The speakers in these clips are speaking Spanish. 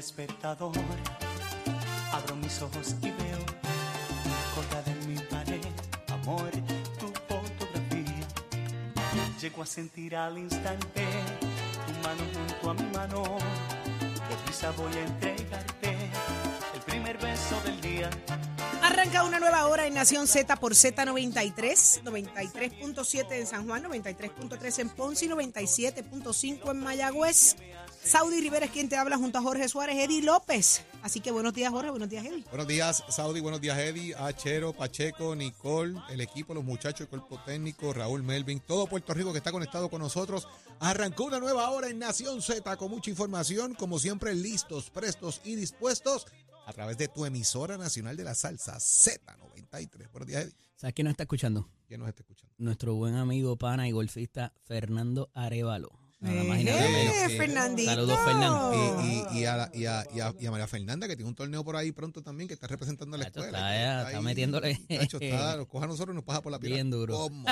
despertador. Abro mis ojos y veo colgada en mi pared, amor, tu fotografía. Llego a sentir al instante tu mano junto a mi mano. Deprisa voy a entregarte el primer beso del día. Arranca una nueva hora en Nación Z por Z93, 93.7 en San Juan, 93.3 en Ponce y 97.5 en Mayagüez. Saudi Rivera es quien te habla junto a Jorge Suárez, Eddie López. Así que buenos días, Jorge, buenos días, Eddie. Buenos días, Saudi, buenos días, Eddie, Achero, Pacheco, Nicole, el equipo, los muchachos, el cuerpo técnico, Raúl Melvin, todo Puerto Rico que está conectado con nosotros. Arrancó una nueva hora en Nación Z con mucha información, como siempre, listos, prestos y dispuestos a través de tu emisora nacional de la salsa Z93. Buenos días, Eddie. ¿Sabes quién nos está escuchando? ¿Quién nos está escuchando? Nuestro buen amigo, pana y golfista Fernando Arevalo. Nada más y Eh, nada menos. eh, Fernandito. Saludos, Fernando. Y, y- y a, la- y a- y a- y a María Fernanda, que tiene un torneo por ahí pronto también, que está representando a la escuela. está, que ya, está metiéndole. Chacho, está, nos coja a nosotros y nos pasa por la piel. Bien duro. Cómodo.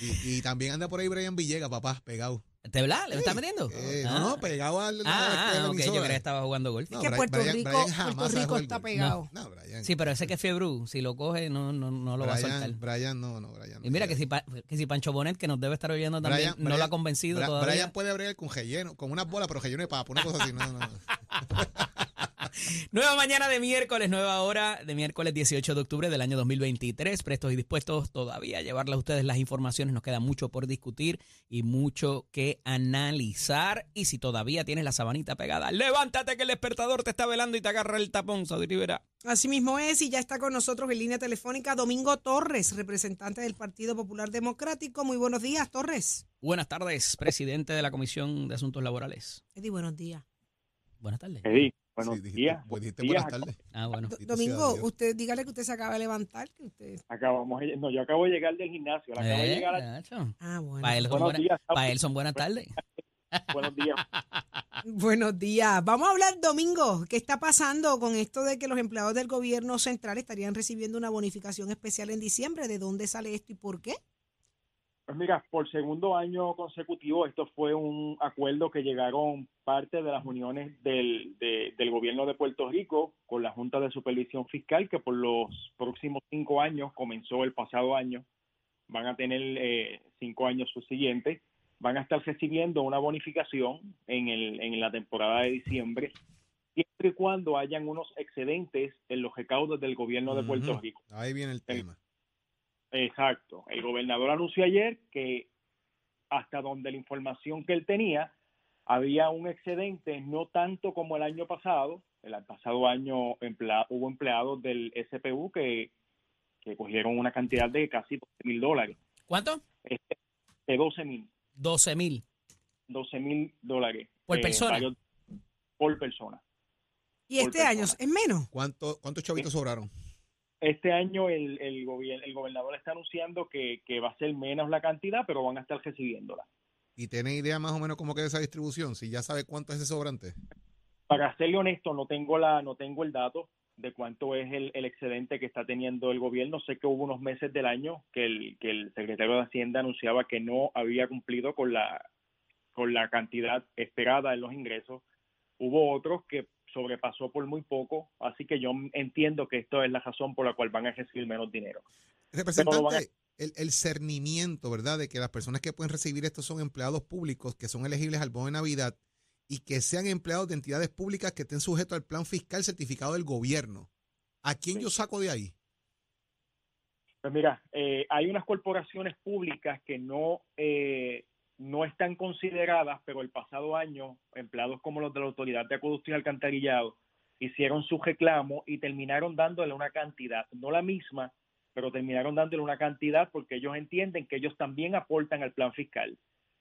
Y, y también anda por ahí Brian Villegas, papá, pegado. ¿Te verdad? ¿Le está metiendo? Eh, Ah. No, no, pegado al. Ah, ah, ok, yo creía que estaba jugando golf. No, que Brian- Puerto Brian- Rico- Brian Puerto Rico está pegado. No, Brian. Sí, pero ese que es fiebre, si lo coge, no, no, no lo va a soltar. Brian, no, no, Brian. Y mira que si, Pa- que si Pancho Bonet, que nos debe estar oyendo también, Brian- no lo ha convencido Bra- todavía. Brian puede abrir con relleno, con unas bolas, pero relleno de papa, una cosa así. No, no. Nueva mañana de miércoles, nueva hora de miércoles 18 de octubre del año 2023. Prestos y dispuestos todavía a llevarle a ustedes las informaciones. Nos queda mucho por discutir y mucho que analizar. Y si todavía tienes la sabanita pegada, levántate que el despertador te está velando y te agarra el tapón, Saudi Rivera. Así mismo es, y ya está con nosotros en línea telefónica Domingo Torres, representante del Partido Popular Democrático. Muy buenos días, Torres. Buenas tardes, presidente de la Comisión de Asuntos Laborales. Eddie, buenos días. Buenas tardes. Eddie, buenos Sí, dijiste, días. pues dijiste buenas días. tardes. Ah, bueno. Domingo, usted dígale que usted se acaba de levantar, que usted... Acabamos, no, yo acabo de llegar del gimnasio. acabo de Eh, llegar. a- Nacho. Ah, bueno. Para él, son Buenos buenas- días, Saudi. para él son buenas tardes. Buenos días. Buenos días. Vamos a hablar, Domingo, ¿qué está pasando con esto de que los empleados del gobierno central estarían recibiendo una bonificación especial en diciembre? ¿De dónde sale esto y por qué? Pues mira, por segundo año consecutivo, esto fue un acuerdo que llegaron parte de las uniones del, de- del gobierno de Puerto Rico con la Junta de Supervisión Fiscal, que por los próximos cinco años, comenzó el pasado año, van a tener eh, cinco años subsiguientes, van a estar recibiendo una bonificación en, el, en la temporada de diciembre, siempre y cuando hayan unos excedentes en los recaudos del gobierno de Puerto. Rico. Ahí viene el tema. Exacto. El gobernador anunció ayer que hasta donde la información que él tenía, había un excedente, no tanto como el año pasado. El pasado año emplea- hubo empleados del SPU que, que cogieron una cantidad de casi 12 mil dólares. ¿Cuánto? Este, de 12 mil, 12 mil. 12 mil dólares. ¿Por eh, persona? varios- por persona. ¿Y Por este año es menos? ¿Cuánto, ¿Cuántos chavitos sobraron? Este año el, el, gobier- el gobernador está anunciando que, que va a ser menos la cantidad, pero van a estar recibiéndola. ¿Y tiene idea más o menos cómo queda esa distribución? Si ya sabe cuánto es ese sobrante. Para serle honesto, no tengo la, no tengo el dato de cuánto es el, el excedente que está teniendo el gobierno. Sé que hubo unos meses del año que el, que el secretario de Hacienda anunciaba que no había cumplido con la, con la cantidad esperada en los ingresos. Hubo otros que sobrepasó por muy poco, así que yo entiendo que esto es la razón por la cual van a recibir menos dinero. Representante, el, el cernimiento, ¿verdad? De que las personas que pueden recibir esto son empleados públicos que son elegibles al bono de Navidad y que sean empleados de entidades públicas que estén sujetos al plan fiscal certificado del gobierno. ¿A quién Sí. yo saco de ahí? Pues mira, eh, hay unas corporaciones públicas que no, eh, no están consideradas, pero el pasado año, empleados como los de la Autoridad de Acueducto y Alcantarillado hicieron su reclamo y terminaron dándole una cantidad, no la misma, pero terminaron dándole una cantidad porque ellos entienden que ellos también aportan al plan fiscal.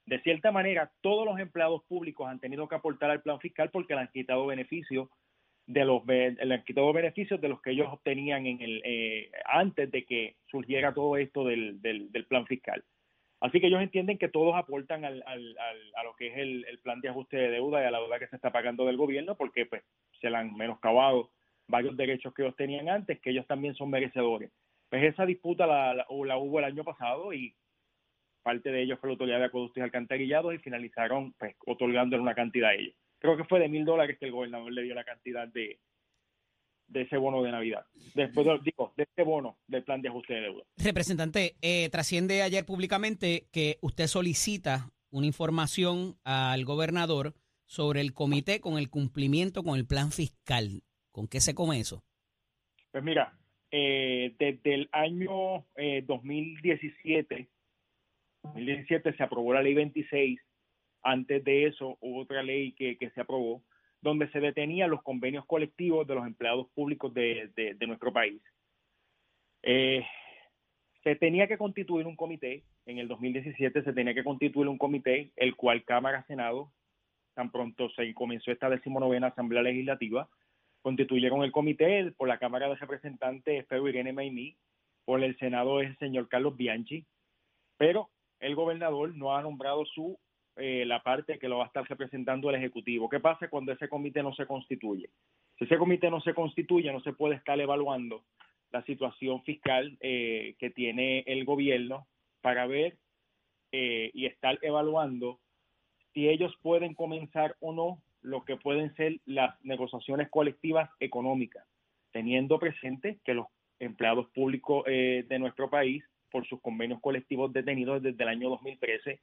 De cierta manera, todos los empleados públicos han tenido que aportar al plan fiscal porque le han quitado beneficios de los le han quitado beneficios de los que ellos obtenían en el eh, antes de que surgiera todo esto del, del, del plan fiscal. Así que ellos entienden que todos aportan al, al, al- a lo que es el, el plan de ajuste de deuda y a la deuda que se está pagando del gobierno porque pues se le han menoscabado varios derechos que ellos tenían antes, que ellos también son merecedores. Pues esa disputa la, la, la hubo el año pasado y parte de ellos fue la Autoridad de Acueductos y Alcantarillados y finalizaron pues otorgándole una cantidad a ellos. creo que fue de mil dólares que el gobernador le dio la cantidad de, de ese bono de Navidad. Después, de, digo, de este bono del plan de ajuste de deuda. Representante, eh, trasciende ayer públicamente que usted solicita una información al gobernador sobre el comité con el cumplimiento con el plan fiscal. ¿Con qué se come eso? Pues mira, eh, desde el año eh, 2017, 2017 se aprobó la ley 26. Antes de eso hubo otra ley que, que se aprobó donde se detenían los convenios colectivos de los empleados públicos de, nuestro país. Eh, se tenía que constituir un comité, en el 2017 se tenía que constituir un comité, el cual Cámara Senado, tan pronto se comenzó esta decimonovena Asamblea Legislativa, constituyeron el comité, por la Cámara de Representantes Pedro Irene Maimí, por el Senado es el señor Carlos Bianchi, pero el gobernador no ha nombrado su eh, la parte que lo va a estar representando el Ejecutivo. ¿Qué pasa cuando ese comité no se constituye? Si ese comité no se constituye, no se puede estar evaluando la situación fiscal eh, que tiene el gobierno para ver eh, y estar evaluando si ellos pueden comenzar o no lo que pueden ser las negociaciones colectivas económicas, teniendo presente que los empleados públicos eh, de nuestro país, por sus convenios colectivos detenidos desde el año 2013,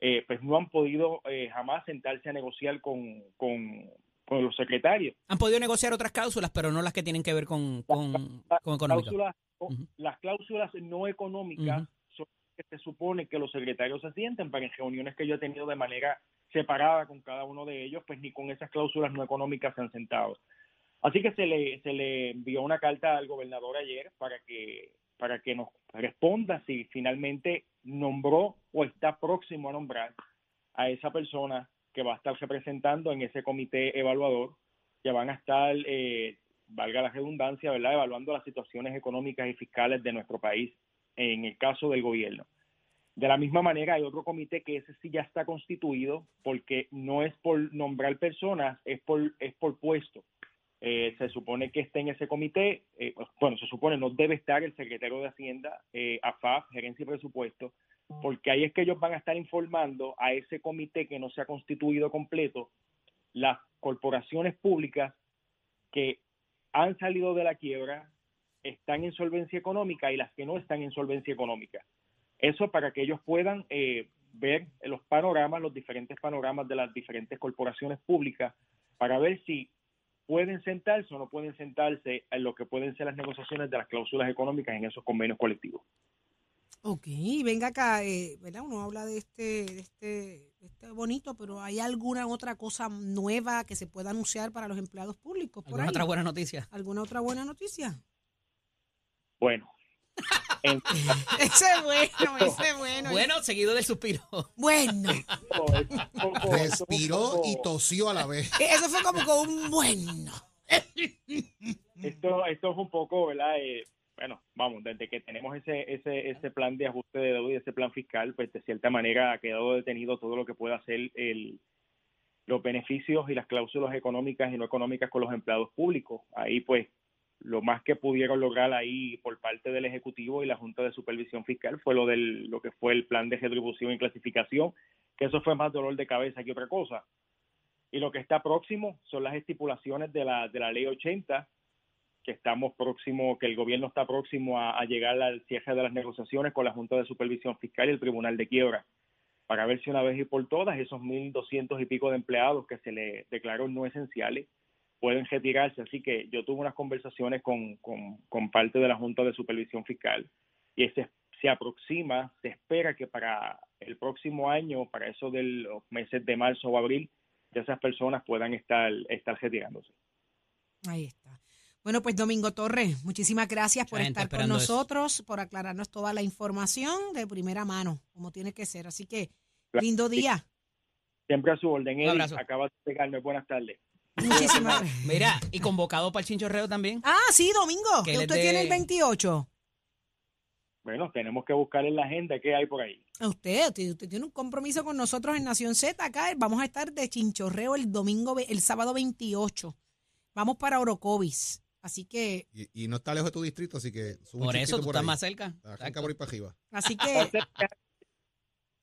eh, pues no han podido eh, jamás sentarse a negociar con, con, con, los secretarios. Han podido negociar otras cláusulas, pero no las que tienen que ver con, con, con cláusulas, uh -huh. Las cláusulas no económicas uh -huh. son que se supone que los secretarios se sienten para en reuniones que yo he tenido de manera separada con cada uno de ellos, pues ni con esas cláusulas no económicas se han sentado. Así que se le, se le envió una carta al gobernador ayer para que para que nos responda si finalmente nombró o está próximo a nombrar a esa persona que va a estar representando en ese comité evaluador, que van a estar, eh, valga la redundancia, ¿verdad?, evaluando las situaciones económicas y fiscales de nuestro país en el caso del gobierno. De la misma manera, hay otro comité que ese sí ya está constituido porque no es por nombrar personas, es por, es por puesto. Eh, se supone que esté en ese comité, eh, bueno, se supone no debe estar el secretario de Hacienda, eh, AFAF, Gerencia y Presupuesto, porque ahí es que ellos van a estar informando a ese comité que no se ha constituido completo las corporaciones públicas que han salido de la quiebra, están en solvencia económica y las que no están en solvencia económica. Eso para que ellos puedan eh, ver los panoramas, los diferentes panoramas de las diferentes corporaciones públicas, para ver si pueden sentarse o no pueden sentarse en lo que pueden ser las negociaciones de las cláusulas económicas en esos convenios colectivos. Ok, venga acá, eh, ¿verdad? Uno habla de este, de este, de este bonito, pero ¿hay alguna otra cosa nueva que se pueda anunciar para los empleados públicos? Por ¿Alguna ahí? otra buena noticia? ¿Alguna otra buena noticia? Bueno. En... ese es bueno, ese es bueno. Bueno, seguido del suspiro. Bueno. Respiró y tosió a la vez. Eso fue como con un bueno. Esto, esto es un poco, ¿verdad? Eh, bueno, vamos, desde que tenemos ese, ese, ese plan de ajuste de deuda y ese plan fiscal, pues de cierta manera ha quedado detenido todo lo que pueda ser el, los beneficios y las cláusulas económicas y no económicas con los empleados públicos. Ahí, pues, lo más que pudieron lograr ahí por parte del Ejecutivo y la Junta de Supervisión Fiscal fue lo del lo que fue el plan de retribución y clasificación, que eso fue más dolor de cabeza que otra cosa. Y lo que está próximo son las estipulaciones de la, de la ley 80, que estamos próximo, que el gobierno está próximo a, a llegar al cierre de las negociaciones con la Junta de Supervisión Fiscal y el Tribunal de Quiebra, para ver si una vez y por todas esos 1.200 y pico de empleados que se le declararon no esenciales pueden retirarse. Así que yo tuve unas conversaciones con, con, con parte de la Junta de Supervisión Fiscal y se, se aproxima, se espera que para el próximo año, para eso de los meses de marzo o abril, ya esas personas puedan estar, estar retirándose. Ahí está. Bueno, pues Domingo Torres, muchísimas gracias por estar con nosotros, eso. por aclararnos toda la información de primera mano, como tiene que ser. Así que, lindo día. Siempre a su orden. Eddie, acaba de pegarme. Buenas tardes. Muchísimas Mira, y convocado para el chinchorreo también. Ah, sí, Domingo, que usted de... tiene el 28. Bueno, tenemos que buscar en la agenda qué hay por ahí. Usted, usted, usted, tiene un compromiso con nosotros en Nación Z acá. Vamos a estar de chinchorreo el domingo, el sábado 28. Vamos para Orocovis. Así que. Y, y, no está lejos de tu distrito, así que. Por eso tú por estás ahí. más cerca. Acá por ahí para arriba. Así que.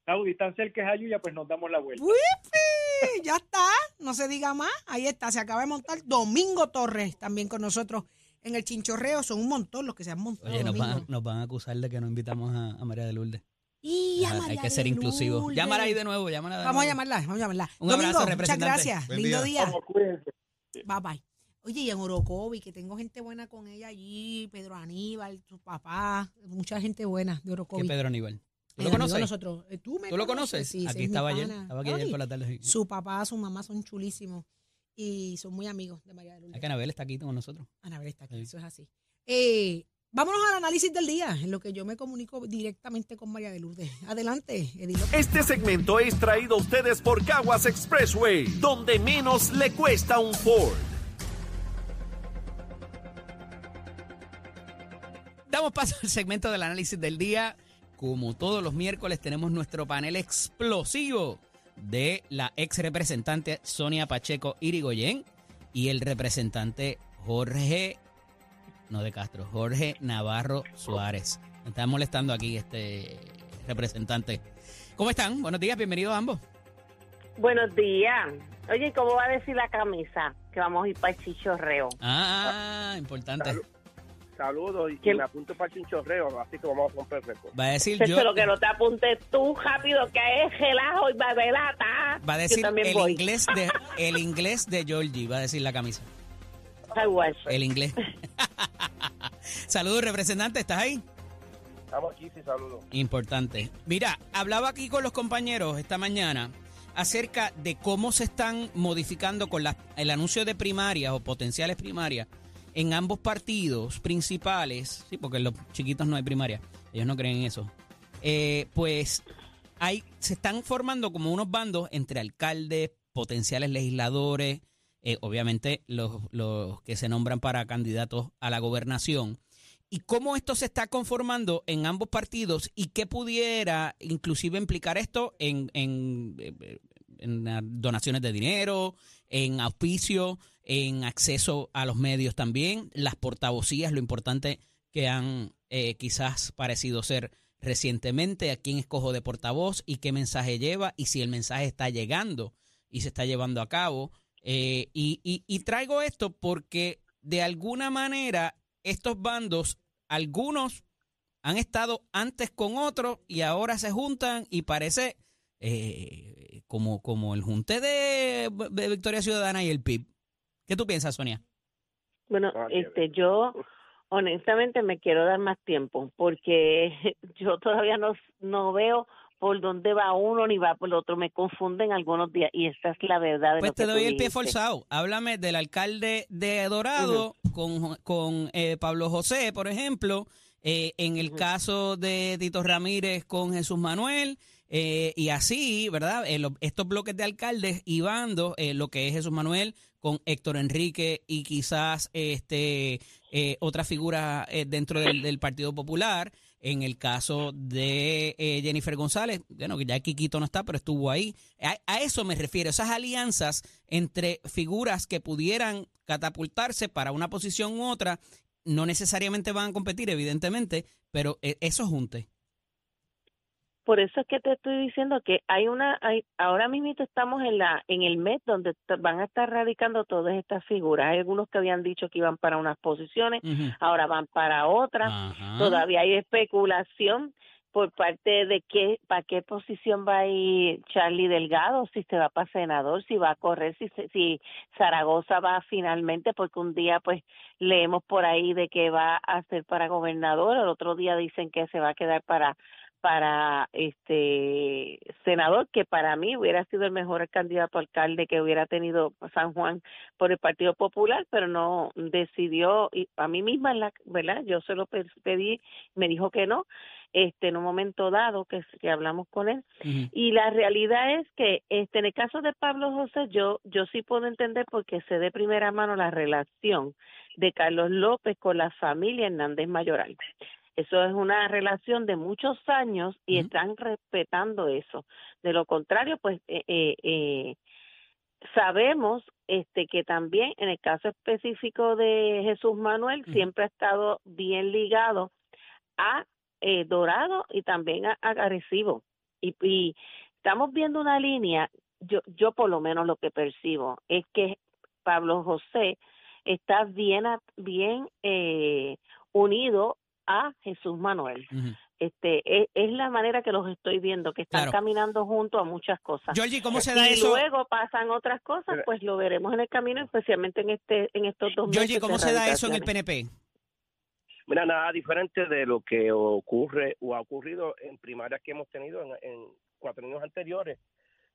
Saudi, tan cerca es Ayuya, pues nos damos la vuelta. ¡Wipi! ya está, no se diga más. Ahí está, se acaba de montar Domingo Torres también con nosotros en el chinchorreo. Son un montón los que se han montado. Oye, nos van, nos van a acusar de que no invitamos a, a María de Lourdes. Y a Ajá, María Hay que ser inclusivos. Lourdes. Llámala ahí de nuevo, llámala de Vamos a llamarla, vamos a llamarla. Un Domingo, abrazo, muchas representante. gracias. Buen Lindo día. día. Bye bye. Oye, y en Orocovi, que tengo gente buena con ella allí, Pedro Aníbal, tu papá, mucha gente buena de ¿Qué Orocovi. Pedro Aníbal? Nosotros. Eh, ¿Tú, me ¿Tú lo conoces? Sí, ese aquí es estaba ayer. Estaba aquí ayer Ay, por la tarde. Su papá, su mamá son chulísimos y son muy amigos de María de Lourdes. Acá Anabel está aquí con nosotros. Anabel está aquí, Sí. eso es así. Eh, vámonos al análisis del día, en lo que yo me comunico directamente con María de Lourdes. Adelante, Edilo. Este segmento es traído a ustedes por Caguas Expressway, donde menos le cuesta un Ford. Damos paso al segmento del análisis del día. Como todos los miércoles tenemos nuestro panel explosivo de la ex representante Sonia Pacheco Irigoyen y el representante Jorge, no de Castro, Jorge Navarro Suárez. Me está molestando aquí este representante. ¿Cómo están? Buenos días, bienvenidos a ambos. Buenos días. Oye, ¿cómo va a decir la camisa? Que vamos a ir para el chichorreo. Ah, importante. Saludos y ¿Quién? me apunto para el chinchorreo, así que vamos a romper récord. Va a decir yo. lo que no te apuntes tú rápido, que es relajo y babelata. Va a decir el voy. inglés de el inglés de Georgie, va a decir la camisa. El inglés. Saludos, representante, ¿estás ahí? Estamos aquí, sí, saludos. Importante. Mira, hablaba aquí con los compañeros esta mañana acerca de cómo se están modificando con la- el anuncio de primarias o potenciales primarias en ambos partidos principales, sí, porque en los chiquitos no hay primaria, ellos no creen en eso. Eh, pues hay, se están formando como unos bandos entre alcaldes, potenciales legisladores, eh, obviamente los, los que se nombran para candidatos a la gobernación y cómo esto se está conformando en ambos partidos y qué pudiera inclusive implicar esto en, en, eh, donaciones de dinero, en auspicio, en acceso a los medios también, las portavocías, lo importante que han eh, quizás parecido ser recientemente, a quién escojo de portavoz y qué mensaje lleva y si el mensaje está llegando y se está llevando a cabo. Eh, y, y- traigo esto porque de alguna manera estos bandos, algunos han estado antes con otros y ahora se juntan y parece eh, como, como el junte de, de Victoria Ciudadana y el PIB. ¿Qué tú piensas, Sonia? Bueno, Ah, este, yo honestamente me quiero dar más tiempo porque yo todavía no, no veo por dónde va uno ni va por el otro. Me confunden algunos días y esa es la verdad de Pues lo te que doy el pie forzado. Háblame del alcalde de Dorado con, con eh, Pablo José, por ejemplo. eh, en el caso de Tito Ramírez con Jesús Manuel. eh, y así, ¿verdad? Eh, lo- estos bloques de alcaldes y bandos, eh, lo que es Jesús Manuel con Héctor Enrique y quizás este eh, otra figura eh, dentro del, Partido Popular. En el caso de eh, Jennifer González, bueno, que ya Quiquito no está, pero estuvo ahí. A, a eso me refiero, esas alianzas entre figuras que pudieran catapultarse para una posición u otra, no necesariamente van a competir, evidentemente, pero eh, eso junte. Por eso es que te estoy diciendo que hay una, hay, ahora mismo estamos en la, en el mes donde van a estar radicando todas estas figuras. Hay algunos que habían dicho que iban para unas posiciones, ahora van para otras. Todavía hay especulación por parte de qué, para qué posición va a ir Charlie Delgado, si se va para senador, si va a correr, si, si Zaragoza va finalmente, porque un día pues leemos por ahí de que va a ser para gobernador, el otro día dicen que se va a quedar para para este senador que para mí hubiera sido el mejor candidato alcalde que hubiera tenido San Juan por el Partido Popular, pero no decidió y a mí misma la verdad yo se lo pe- pedí, me dijo que no, este en un momento dado que, que hablamos con él. Y la realidad es que este en el caso de Pablo José yo yo sí puedo entender porque sé de primera mano la relación de Carlos López con la familia Hernández Mayoral. Eso es una relación de muchos años y están respetando eso. De lo contrario, pues eh, eh, eh, sabemos este que también en el caso específico de Jesús Manuel siempre ha estado bien ligado a eh, Dorado y también a, a Arecibo. Y, y estamos viendo una línea yo, yo por lo menos lo que percibo es que Pablo José está bien, bien eh, unido a Jesús Manuel. Este es, es la manera que los estoy viendo, que están Claro. caminando juntos a muchas cosas. Georgie, ¿cómo se da y eso? luego pasan otras cosas, pues lo veremos en el camino, especialmente en este en estos dos meses. Georgie, ¿cómo se da eso en el. PNP? Mira, nada diferente de lo que ocurre o ha ocurrido en primarias que hemos tenido en, en cuatro años anteriores,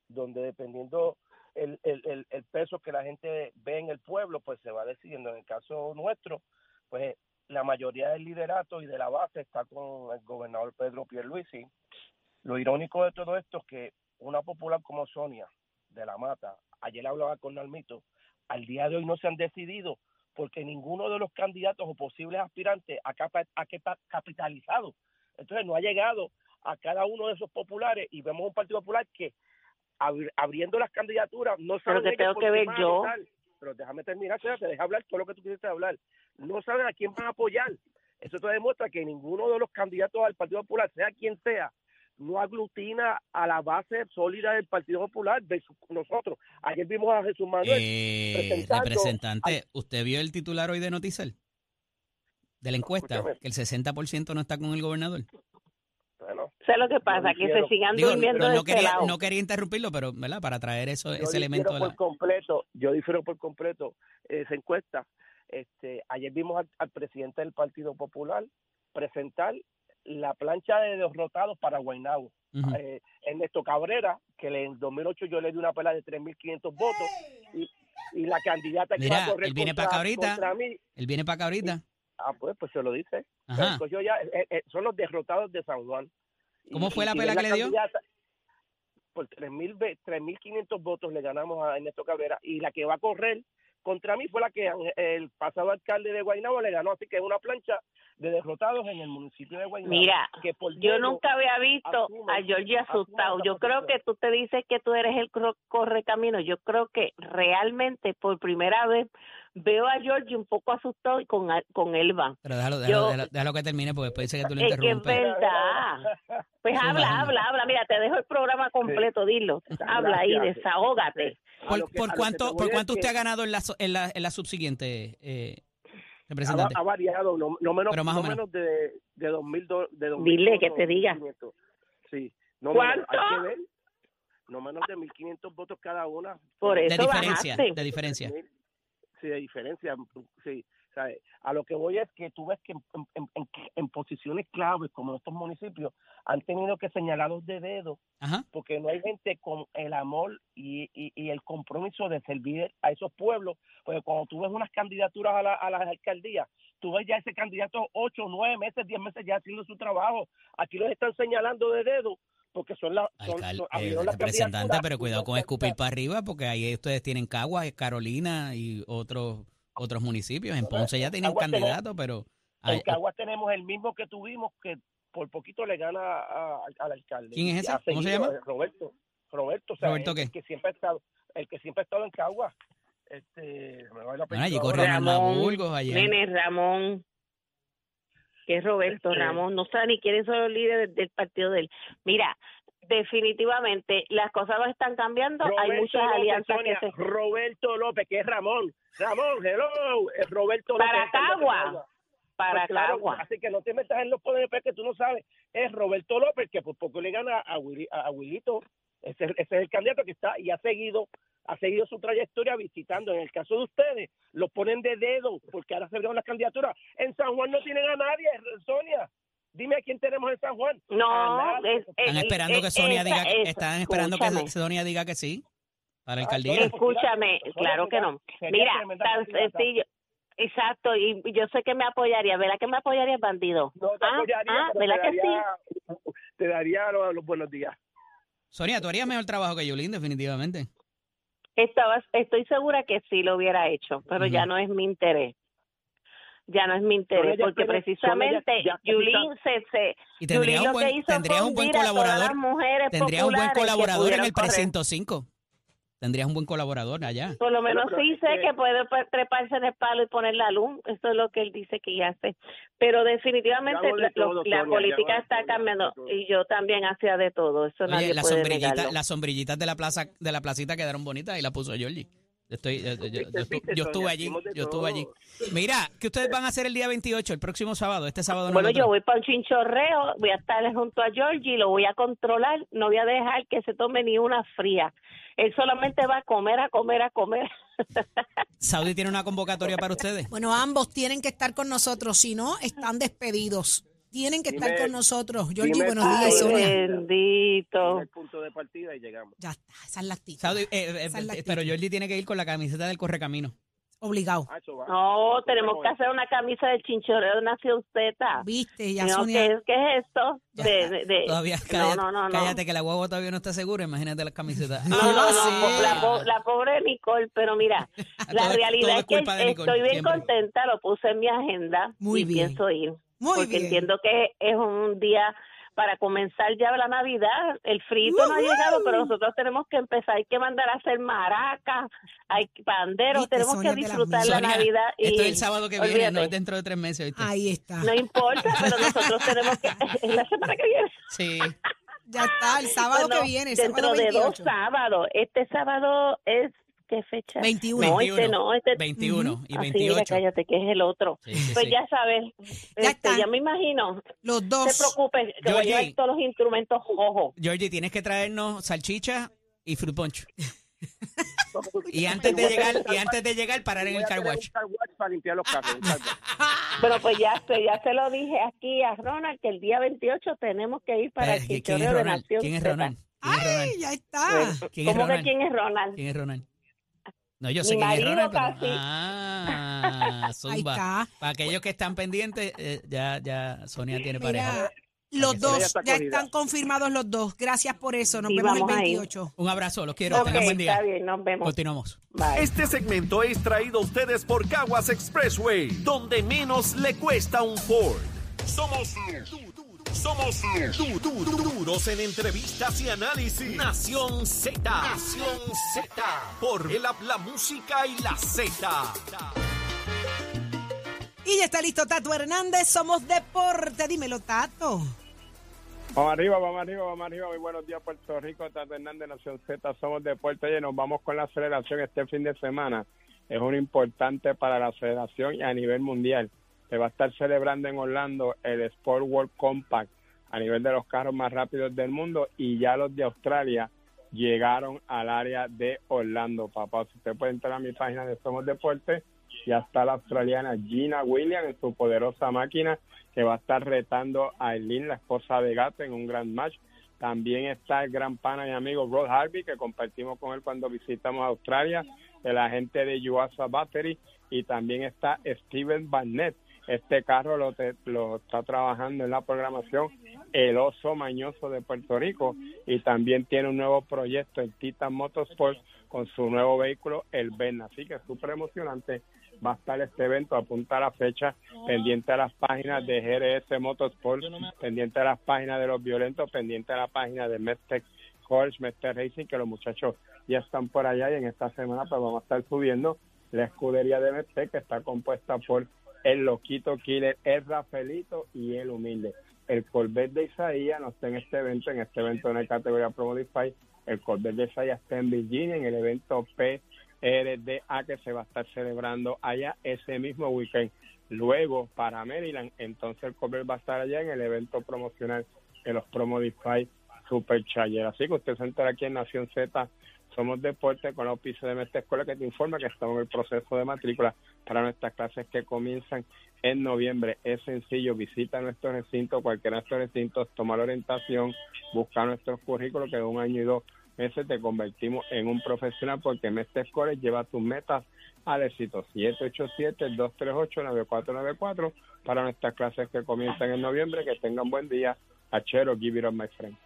donde dependiendo el, el, el, el peso que la gente ve en el pueblo, pues se va decidiendo. En el caso nuestro, pues la mayoría del liderato y de la base está con el gobernador Pedro Pierluisi. Lo irónico de todo esto es que una popular como Sonia de la Mata, ayer hablaba con Nalmito, al día de hoy no se han decidido porque ninguno de los candidatos o posibles aspirantes ha, ha capitalizado. Entonces no ha llegado a cada uno de esos populares y vemos un Partido Popular que abri- abriendo las candidaturas no que tengo por que ver yo. votar. Pero déjame terminar, te deja hablar todo lo que tú quisiste hablar. No saben a quién van a apoyar. Eso te demuestra que ninguno de los candidatos al Partido Popular, sea quien sea, no aglutina a la base sólida del Partido Popular de su- nosotros. Ayer vimos a Jesús Manuel Eh, representante, ¿usted vio el titular hoy de Noticel? De la encuesta, escúchame. que el 60% no está con el gobernador. Bueno, Sé lo que pasa, que se sigan Digo, durmiendo no, este quería, lado. no quería interrumpirlo, pero ¿verdad? para traer eso, yo ese elemento. la- por completo, yo difiero por completo esa encuesta. Este, ayer vimos al, al presidente del Partido Popular presentar la plancha de derrotados para Guaynabo. Ujú. Eh, Ernesto Cabrera, que en 2008 yo le di una pelea de 3.500 votos, y, y la candidata que Mira, va a correr él viene contra, para acá ahorita. contra mí, Él viene para acá ahorita. ah, pues, pues se lo dice. Ajá. Yo ya, eh, eh, son los derrotados de San Juan. ¿Cómo fue la pela que le dio? Por 3.000 ve- 3.500 votos le ganamos a Ernesto Cabrera y la que va a correr contra mí fue la que el pasado alcalde de Guaynabo le ganó, así que es una plancha de derrotados en el municipio de Guaynabo. Mira, que por Yo nunca había visto asume- a Georgie asustado. Yo creo que tú te dices que tú eres el cro- correcamino. Yo creo que realmente por primera vez veo a Georgie un poco asustado y con, con Elba. Pero déjalo, déjalo, Yo- déjalo- déjalo que termine porque después dice que tú le Es que es interrumpes. verdad. Pues habla, habla, habla. Mira, te dejo el programa completo, dilo. Habla ahí, desahógate. ¿Por, que- por cuánto, por cuánto que usted ha ganado en la, so- en la, en la subsiguiente, eh, representante? ha variado, no, no menos, Pero más o no menos. menos de, de 2.000 do- de 2.000 Dile que te diga. 1.500. Sí. No ¿Cuánto? menos, hay que ver. No menos de 1.500 votos cada una. Por de diferencia, bajaste. de diferencia. Sí, de diferencia. Sí. A lo que voy es que tú ves que en, en- en- en posiciones claves como estos municipios han tenido que señalarlos de dedo Ajá. porque no hay gente con el amor y, y, y el compromiso de servir a esos pueblos, porque cuando tú ves unas candidaturas a, la, a las alcaldías, tú ves ya ese candidato ocho, nueve meses, diez meses ya haciendo su trabajo. Aquí los están señalando de dedo porque son las son, eh, las representante, candidaturas pero cuidado con escupir para arriba porque ahí ustedes tienen Caguas, Carolina y otros otros municipios. En Ponce ya tienen Caguas tenemos- candidato, pero En Caguas tenemos el mismo que tuvimos que por poquito le gana a- al alcalde. ¿Quién es ese? ¿Cómo se llama? eh, Roberto. Roberto, o sea, ¿Roberto el, qué? el que siempre ha estado, el que siempre ha estado en Caguas. Este, me va el bueno, apellido allí Ramón, Burgos allá. Nene Ramón, que es Roberto Este- Ramón, no sabe ni quiénes son los líderes del partido de él. Mira, definitivamente las cosas no están cambiando, hay muchas López, alianzas Sonia, que se... Roberto López, que es Ramón. Ramón, hello. Es Roberto López. Para Cagua. Pues claro, Cagua. Así que no te metas en los poderes que tú no sabes. Es Roberto López, que por poco le gana a, Willy, a Wilito. Ese, ese es el candidato que está y ha seguido ha seguido su trayectoria visitando. En el caso de ustedes, lo ponen de dedo porque ahora se abrieron las candidaturas. En San Juan no tienen a nadie, Sonia. Dime a quién tenemos en San Juan. No, es- Están esperando que Sonia esa- diga que, esa, están esperando escúchame. que Sonia diga que sí para la Ah, alcaldía. Escúchame, claro que no. Mira, tan sencillo. Exacto, y yo sé que me apoyaría, ¿verdad que me apoyaría el bandido? No te ah, apoyaría, ah, ¿verdad te que sí? te daría los, los buenos días. Sonia, tú harías mejor trabajo que Yulín, definitivamente. Estaba, estoy segura que sí lo hubiera hecho, pero ya no es mi interés. Ya no es mi interés, porque precisamente ya Yulín se, se Y tendrías Yulín un lo que buen, hizo tendrías un buen colaborador. las mujeres Tendrías un buen colaborador en el precinto 5. Tendrías un buen colaborador allá. Por lo menos pero sí sé que- que puede pa- treparse en el palo y poner la luz. Eso es lo que él dice que ya hace. Pero definitivamente de la, todo, lo- la Sonia, yo política está todo, cambiando. Y yo también hacía de todo. Eso Oye, nadie las puede sombrillitas, negarlo. las sombrillitas de la plaza, de la placita quedaron bonitas y la puso Georgie. Yo estoy, yo, yo- estuve allí, yo estuve allí. Mira, ¿qué ustedes van a hacer el día 28, el próximo sábado? Este sábado no Bueno, yo voy para un chinchorreo, voy a estar junto a Georgie, lo voy a controlar, no voy a dejar que se tome ni una fría. Él solamente va a comer, a comer, a comer. Saudi tiene una convocatoria para ustedes. Bueno, ambos tienen que estar con nosotros, si no, están despedidos. Tienen que estar con nosotros. Georgie, buenos tú, días, bendito. el punto de partida y llegamos. Ya está, esa es la actitud. Saudi, eh, eh, Esa es la eh, pero Georgie tiene que ir con la camiseta del Correcamino. Obligado. No, tenemos que hacer una camisa de chinchorreo de Nación Z. Viste, ya No, Sonia. ¿qué, es- ¿Qué es esto? De, está. de- de- Todavía, no, cállate, no, no, no. cállate que la guagua todavía no está segura. Imagínate las camisetas. No, ¿Qué no, no, la, po- la pobre Nicole, pero mira, la Todo- realidad todo es es que estoy bien siempre. contenta, lo puse en mi agenda Muy y bien. pienso ir. Muy porque bien. entiendo que es un día para comenzar ya la Navidad. El frío no ha llegado, pero nosotros tenemos que empezar. Hay que mandar a hacer maracas, hay panderos, Viste, tenemos Sonia, que disfrutar la Sonia, Navidad. Y, Esto es el sábado que viene, olvídate, no es dentro de tres meses. ¿viste? Ahí está. No importa, pero nosotros tenemos que. Es la semana que viene. Sí. Ya está, el sábado Bueno, que viene, el dentro sábado de 28. dos sábados. Este sábado es. ¿Qué fecha? 21. No, este no, este. 21 y Así, mira, 28. cállate, que es el otro. Sí, sí, Pues sí. ya sabes, Ya este, está. ya me imagino. Los No dos. te preocupes, que voy a Georgie. llevar todos los instrumentos ojos. Georgie, tienes que traernos salchicha y fruit punch. Y antes de llegar, y antes de llegar, parar en el car wash. para limpiar los carros. Bueno, pues ya se, ya se lo dije aquí a Ronald que el día 28 tenemos que ir para Eh, el ¿Quién es chichorreo de Ronald? Nación ¿Quién es. Ronald? ¿Quién es Ay, ya está. ¿Quién es ¿Cómo que quién es Ronald? ¿Quién es Ronald? No, yo Mi sé quién es marido Ronald. pero- casi. Ah, Ahí zumba. está. Para aquellos que están pendientes, eh, ya, ya Sonia tiene pareja. Mira, los que dos, está ya cogida. están confirmados los dos. Gracias por eso. Nos Sí, vemos el vamos a ir. 28. Un abrazo, los quiero. Ok, Tengan buen día. está bien, nos vemos. Continuamos. Bye. Este segmento es traído a ustedes por Caguas Expressway, donde menos le cuesta un Ford. Somos du- somos du- du- du- duros en entrevistas y análisis. Nación Z. Nación Z. Por el app, la música y la Z. Y ya está listo Tato Hernández. Somos Deporte. Dímelo, Tato. Vamos arriba, vamos arriba, vamos arriba. Muy buenos días, Puerto Rico. Tato Hernández, Nación Z. Somos Deporte y nos vamos con la aceleración este fin de semana. Es un importante para la aceleración y a nivel mundial. Se va a estar celebrando en Orlando el Sport World Compact a nivel de los carros más rápidos del mundo y ya los de Australia llegaron al área de Orlando, papá. Si usted puede entrar a mi página de Somos Deporte, ya está la australiana Gina Williams en su poderosa máquina que va a estar retando a Eileen, la esposa de Gato, en un gran match. También está el gran pana y amigo Rod Harvey, que compartimos con él cuando visitamos Australia, el agente de Yuasa Battery, y también está Steven Barnett. Este carro lo, te- lo está trabajando en la programación el oso mañoso de Puerto Rico y también tiene un nuevo proyecto, el Titan Motorsport, con su nuevo vehículo, el Berna. Así que es súper emocionante. Va a estar este evento, apunta la fecha, pendiente a las páginas de GRS Motorsport, pendiente a las páginas de los violentos, pendiente a la página de Medtech Coach, Medtech Racing, que los muchachos ya están por allá y en esta semana pues vamos a estar subiendo la escudería de Medtech, que está compuesta por el Loquito Killer, el Rafaelito y el Humilde. El Corvette de Isaías no está en este evento, en este evento no hay categoría Pro Modify. El Corvette de Isaías está en Virginia, en el evento PRDA que se va a estar celebrando allá ese mismo weekend. Luego, para Maryland, entonces el Corvette va a estar allá en el evento promocional de los Pro Modify Supercharger. Así que usted se entera aquí en Nación Z somos Deporte con la auspicio de nuestra escuela que te informa que estamos en el proceso de matrícula para nuestras clases que comienzan en noviembre. Es sencillo, visita nuestro recinto, cualquiera de nuestros recintos, toma la orientación, busca nuestros currículos que en un año y dos meses te convertimos en un profesional porque Mestre Escoles lleva tus metas al éxito. 787-238-9494 para nuestras clases que comienzan en noviembre. Que tengan buen día. Achero, give it up, my friend.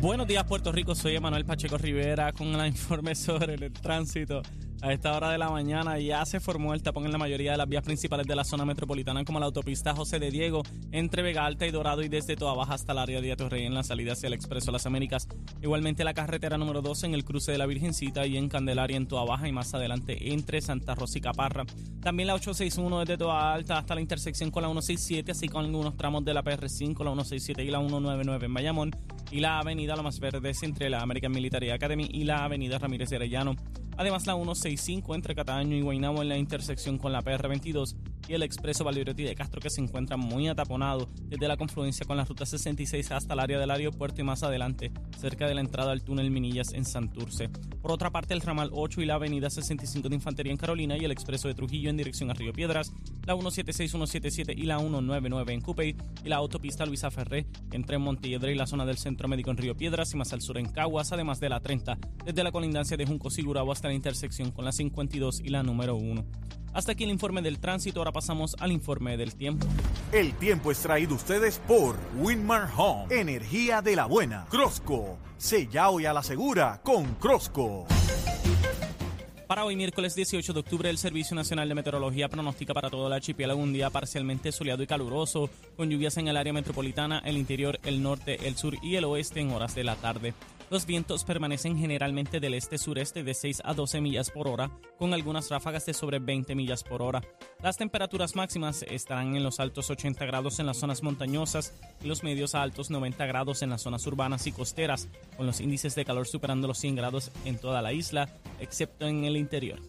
Buenos días, Puerto Rico. Soy Emanuel Pacheco Rivera con la informe sobre el tránsito. A esta hora de la mañana ya se formó el tapón en la mayoría de las vías principales de la zona metropolitana, como la autopista José de Diego, entre Vega Alta y Dorado y desde Toa Baja hasta el área de Atorrey en la salida hacia el Expreso Las Américas. Igualmente la carretera número 2 en el cruce de la Virgencita y en Candelaria en Toa Baja y más adelante entre Santa Rosa y Caparra. También la 861 desde Toa Alta hasta la intersección con la 167, así con algunos tramos de la PR5, la 167 y la 199 en Bayamón. Y la avenida Lomas Verdes entre la American Military Academy y la avenida Ramírez Arellano. Además, la 165 entre Cataño y Guaynabo en la intersección con la PR22 y el expreso Valderotti de Castro que se encuentra muy ataponado desde la confluencia con la ruta 66 hasta el área del aeropuerto y más adelante cerca de la entrada al túnel Minillas en Santurce. Por otra parte, el ramal 8 y la avenida 65 de Infantería en Carolina y el expreso de Trujillo en dirección a Río Piedras, la 176, 177 y la 199 en Cupey y la autopista Luisa Ferré entre Montiedra y la zona del Centro Médico en Río Piedras y más al sur en Caguas, además de la 30 desde la colindancia de Junco Sigurabo hasta la intersección con la 52 y la número 1. Hasta aquí el informe del tránsito, ahora pasamos al informe del tiempo. El tiempo es traído ustedes por Winmar Home, energía de la buena. Crosco, sella hoy a la segura con Crosco. Para hoy, miércoles 18 de octubre, el Servicio Nacional de Meteorología pronostica para todo el archipiélago un día parcialmente soleado y caluroso, con lluvias en el área metropolitana, el interior, el norte, el sur y el oeste en horas de la tarde. Los vientos permanecen generalmente del este-sureste de 6 a 12 millas por hora, con algunas ráfagas de sobre 20 millas por hora. Las temperaturas máximas estarán en los altos 80 grados en las zonas montañosas y los medios a altos 90 grados en las zonas urbanas y costeras, con los índices de calor superando los 100 grados en toda la isla, excepto en el interior.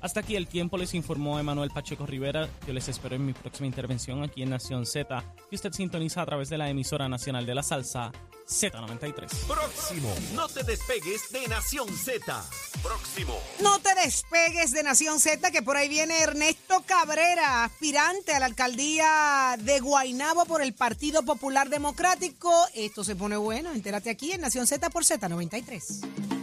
Hasta aquí el tiempo, les informó Emanuel Pacheco Rivera. Yo les espero en mi próxima intervención aquí en Nación Z, que usted sintoniza a través de la emisora nacional de la salsa Z93. Próximo, no te despegues de Nación Z. Próximo. No te despegues de Nación Z, que por ahí viene Ernesto Cabrera, aspirante a la alcaldía de Guaynabo por el Partido Popular Democrático. Esto se pone bueno, entérate aquí en Nación Z por Z93.